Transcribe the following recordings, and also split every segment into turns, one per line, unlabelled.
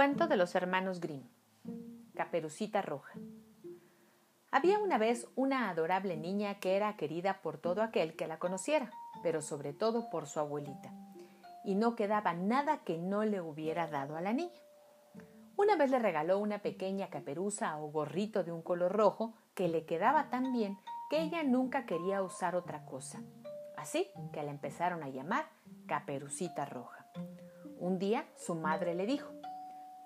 cuento de los hermanos Grimm. Caperucita Roja. Había una vez una adorable niña que era querida por todo aquel que la conociera, pero sobre todo por su abuelita, y no quedaba nada que no le hubiera dado a la niña. Una vez le regaló una pequeña caperuza o gorrito de un color rojo que le quedaba tan bien que ella nunca quería usar otra cosa. Así que la empezaron a llamar Caperucita Roja. Un día su madre le dijo,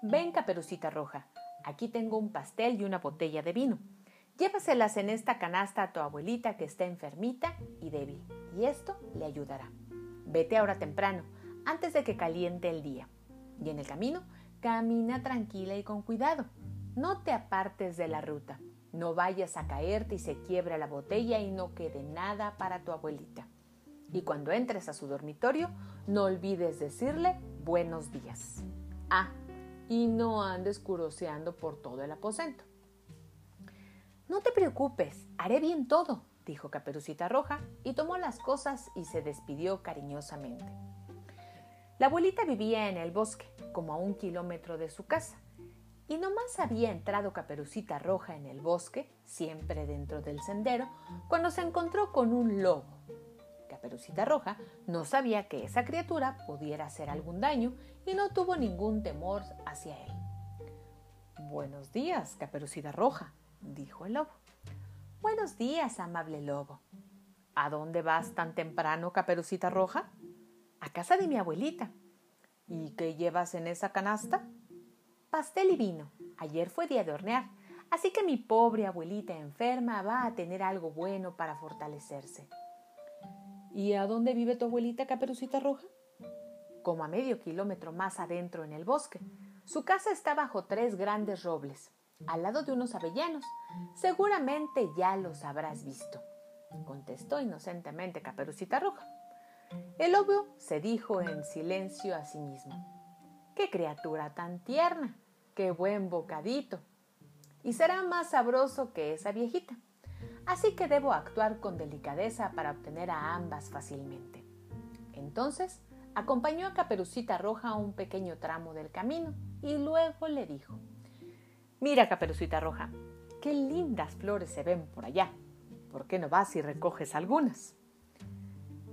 Ven, Caperucita Roja, aquí tengo un pastel y una botella de vino. Llévaselas en esta canasta a tu abuelita que está enfermita y débil, y esto le ayudará. Vete ahora temprano, antes de que caliente el día. Y en el camino, camina tranquila y con cuidado. No te apartes de la ruta. No vayas a caerte y se quiebra la botella y no quede nada para tu abuelita. Y cuando entres a su dormitorio, no olvides decirle buenos días. Ah, y no andes curoseando por todo el aposento. No te preocupes, haré bien todo, dijo Caperucita Roja, y tomó las cosas y se despidió cariñosamente. La abuelita vivía en el bosque, como a un kilómetro de su casa, y nomás había entrado Caperucita Roja en el bosque, siempre dentro del sendero, cuando se encontró con un lobo. Caperucita Roja no sabía que esa criatura pudiera hacer algún daño y no tuvo ningún temor hacia él. Buenos días, Caperucita Roja, dijo el lobo. Buenos días, amable lobo. ¿A dónde vas tan temprano, Caperucita Roja? A casa de mi abuelita. ¿Y qué llevas en esa canasta? Pastel y vino. Ayer fue día de hornear, así que mi pobre abuelita enferma va a tener algo bueno para fortalecerse. ¿Y a dónde vive tu abuelita, Caperucita Roja? Como a medio kilómetro más adentro en el bosque. Su casa está bajo tres grandes robles, al lado de unos avellanos. Seguramente ya los habrás visto, contestó inocentemente Caperucita Roja. El lobo se dijo en silencio a sí mismo. ¡Qué criatura tan tierna! ¡Qué buen bocadito! Y será más sabroso que esa viejita así que debo actuar con delicadeza para obtener a ambas fácilmente. Entonces, acompañó a Caperucita Roja a un pequeño tramo del camino y luego le dijo, Mira, Caperucita Roja, qué lindas flores se ven por allá. ¿Por qué no vas y recoges algunas?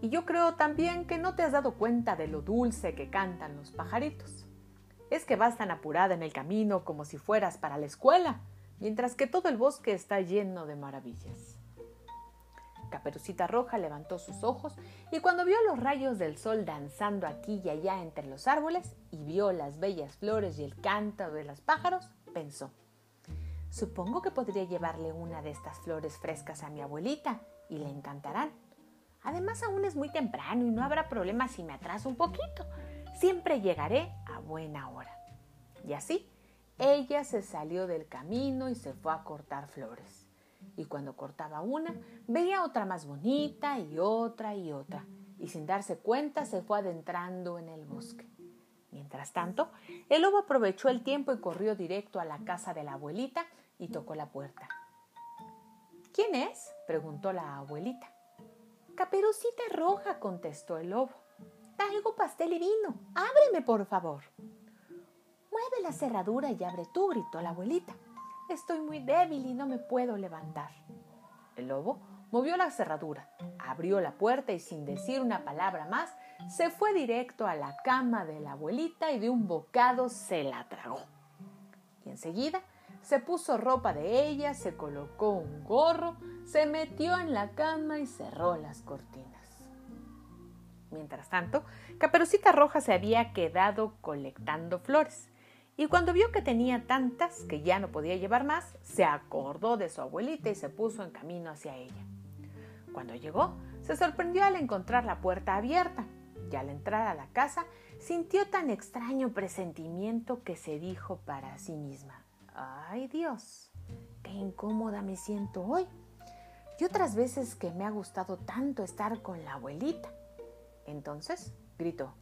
Y yo creo también que no te has dado cuenta de lo dulce que cantan los pajaritos. Es que vas tan apurada en el camino como si fueras para la escuela mientras que todo el bosque está lleno de maravillas. Caperucita Roja levantó sus ojos y cuando vio los rayos del sol danzando aquí y allá entre los árboles y vio las bellas flores y el canto de los pájaros, pensó, supongo que podría llevarle una de estas flores frescas a mi abuelita y le encantarán. Además aún es muy temprano y no habrá problema si me atraso un poquito. Siempre llegaré a buena hora. Y así ella se salió del camino y se fue a cortar flores. Y cuando cortaba una, veía otra más bonita y otra y otra. Y sin darse cuenta se fue adentrando en el bosque. Mientras tanto, el lobo aprovechó el tiempo y corrió directo a la casa de la abuelita y tocó la puerta. ¿Quién es? preguntó la abuelita. Caperucita roja, contestó el lobo. Traigo pastel y vino. Ábreme, por favor. La cerradura y abre tú, gritó la abuelita. Estoy muy débil y no me puedo levantar. El lobo movió la cerradura, abrió la puerta y sin decir una palabra más, se fue directo a la cama de la abuelita y de un bocado se la tragó. Y enseguida se puso ropa de ella, se colocó un gorro, se metió en la cama y cerró las cortinas. Mientras tanto, Caperucita Roja se había quedado colectando flores y cuando vio que tenía tantas que ya no podía llevar más, se acordó de su abuelita y se puso en camino hacia ella. Cuando llegó, se sorprendió al encontrar la puerta abierta y al entrar a la casa sintió tan extraño presentimiento que se dijo para sí misma, ¡ay Dios! ¡Qué incómoda me siento hoy! Y otras veces que me ha gustado tanto estar con la abuelita. Entonces gritó,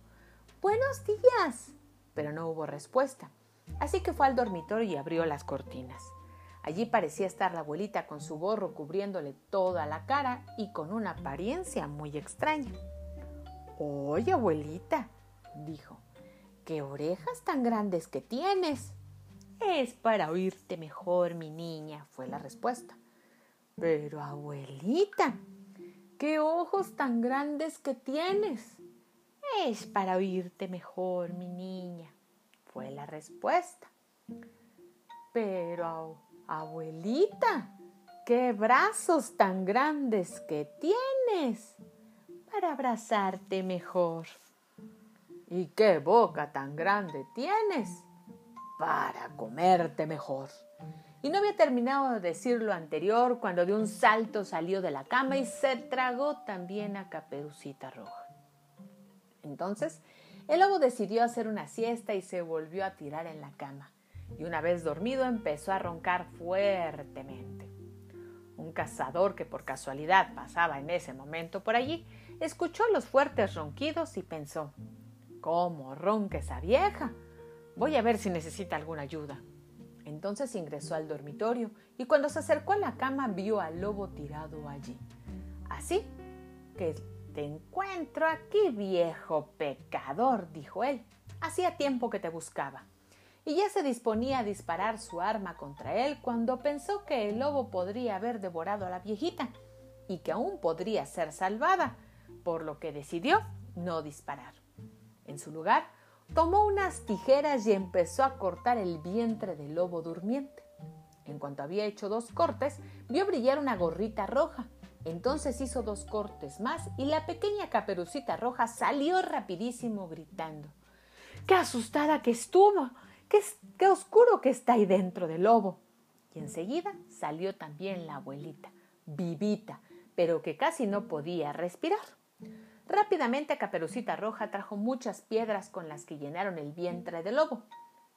¡Buenos días! Pero no hubo respuesta. Así que fue al dormitorio y abrió las cortinas. Allí parecía estar la abuelita con su gorro cubriéndole toda la cara y con una apariencia muy extraña. Oye, abuelita, dijo, ¿Qué orejas tan grandes que tienes? Es para oírte mejor, mi niña, fue la respuesta. Pero, abuelita, ¿qué ojos tan grandes que tienes? Es para oírte mejor, mi niña, fue la respuesta. Pero, abuelita, qué brazos tan grandes que tienes para abrazarte mejor. ¿Y qué boca tan grande tienes para comerte mejor? Y no había terminado de decir lo anterior cuando de un salto salió de la cama y se tragó también a Caperucita Roja. Entonces, el lobo decidió hacer una siesta y se volvió a tirar en la cama. Y una vez dormido empezó a roncar fuertemente. Un cazador que por casualidad pasaba en ese momento por allí, escuchó los fuertes ronquidos y pensó, ¿cómo ronca esa vieja? Voy a ver si necesita alguna ayuda. Entonces ingresó al dormitorio y cuando se acercó a la cama vio al lobo tirado allí. Así que te encuentro aquí, viejo pecador, dijo él. Hacía tiempo que te buscaba y ya se disponía a disparar su arma contra él cuando pensó que el lobo podría haber devorado a la viejita y que aún podría ser salvada, por lo que decidió no disparar. En su lugar, tomó unas tijeras y empezó a cortar el vientre del lobo durmiente. En cuanto había hecho dos cortes, vio brillar una gorrita roja. Entonces hizo dos cortes más y la pequeña caperucita roja salió rapidísimo gritando. ¡Qué asustada que estuvo! qué, oscuro que está ahí dentro del lobo. Y enseguida salió también la abuelita, vivita, pero que casi no podía respirar. Rápidamente Caperucita Roja trajo muchas piedras con las que llenaron el vientre del lobo.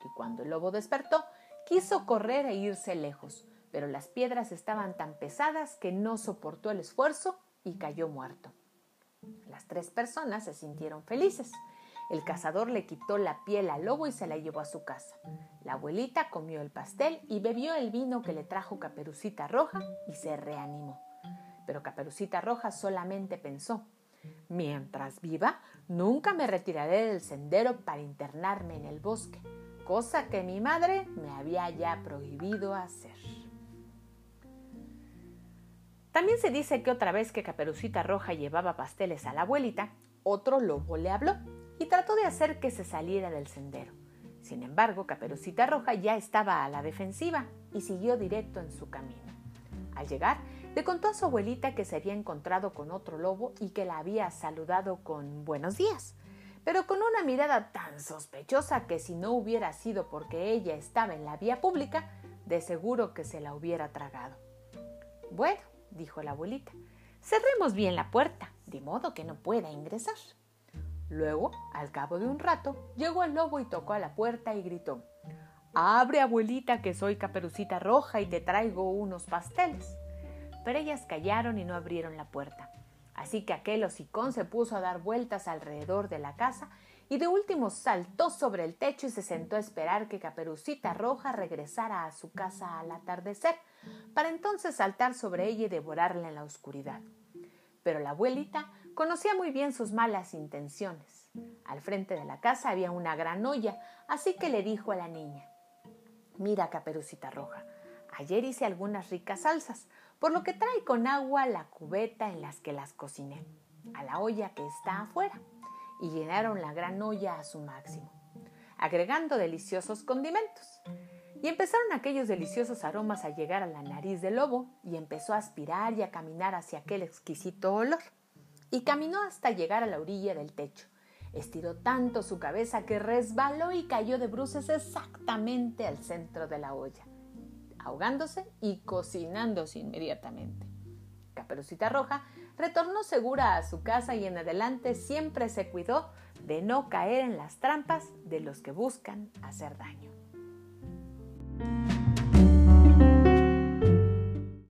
Y cuando el lobo despertó, quiso correr e irse lejos, pero las piedras estaban tan pesadas que no soportó el esfuerzo y cayó muerto. Las tres personas se sintieron felices. El cazador le quitó la piel al lobo y se la llevó a su casa. La abuelita comió el pastel y bebió el vino que le trajo Caperucita Roja y se reanimó. Pero Caperucita Roja solamente pensó, mientras viva, nunca me retiraré del sendero para internarme en el bosque, cosa que mi madre me había ya prohibido hacer. También se dice que otra vez que Caperucita Roja llevaba pasteles a la abuelita, otro lobo le habló y trató de hacer que se saliera del sendero. Sin embargo, Caperucita Roja ya estaba a la defensiva y siguió directo en su camino. Al llegar, le contó a su abuelita que se había encontrado con otro lobo y que la había saludado con buenos días, pero con una mirada tan sospechosa que si no hubiera sido porque ella estaba en la vía pública, de seguro que se la hubiera tragado. Bueno, dijo la abuelita, cerremos bien la puerta, de modo que no pueda ingresar. Luego, al cabo de un rato, llegó el lobo y tocó a la puerta y gritó Abre, abuelita, que soy caperucita roja y te traigo unos pasteles. Pero ellas callaron y no abrieron la puerta. Así que aquel hocicón se puso a dar vueltas alrededor de la casa y de último saltó sobre el techo y se sentó a esperar que Caperucita Roja regresara a su casa al atardecer, para entonces saltar sobre ella y devorarla en la oscuridad. Pero la abuelita Conocía muy bien sus malas intenciones. Al frente de la casa había una gran olla, así que le dijo a la niña, Mira, caperucita roja, ayer hice algunas ricas salsas, por lo que trae con agua la cubeta en las que las cociné, a la olla que está afuera, y llenaron la gran olla a su máximo, agregando deliciosos condimentos. Y empezaron aquellos deliciosos aromas a llegar a la nariz del lobo y empezó a aspirar y a caminar hacia aquel exquisito olor y caminó hasta llegar a la orilla del techo. Estiró tanto su cabeza que resbaló y cayó de bruces exactamente al centro de la olla, ahogándose y cocinándose inmediatamente. Caperucita Roja retornó segura a su casa y en adelante siempre se cuidó de no caer en las trampas de los que buscan hacer daño.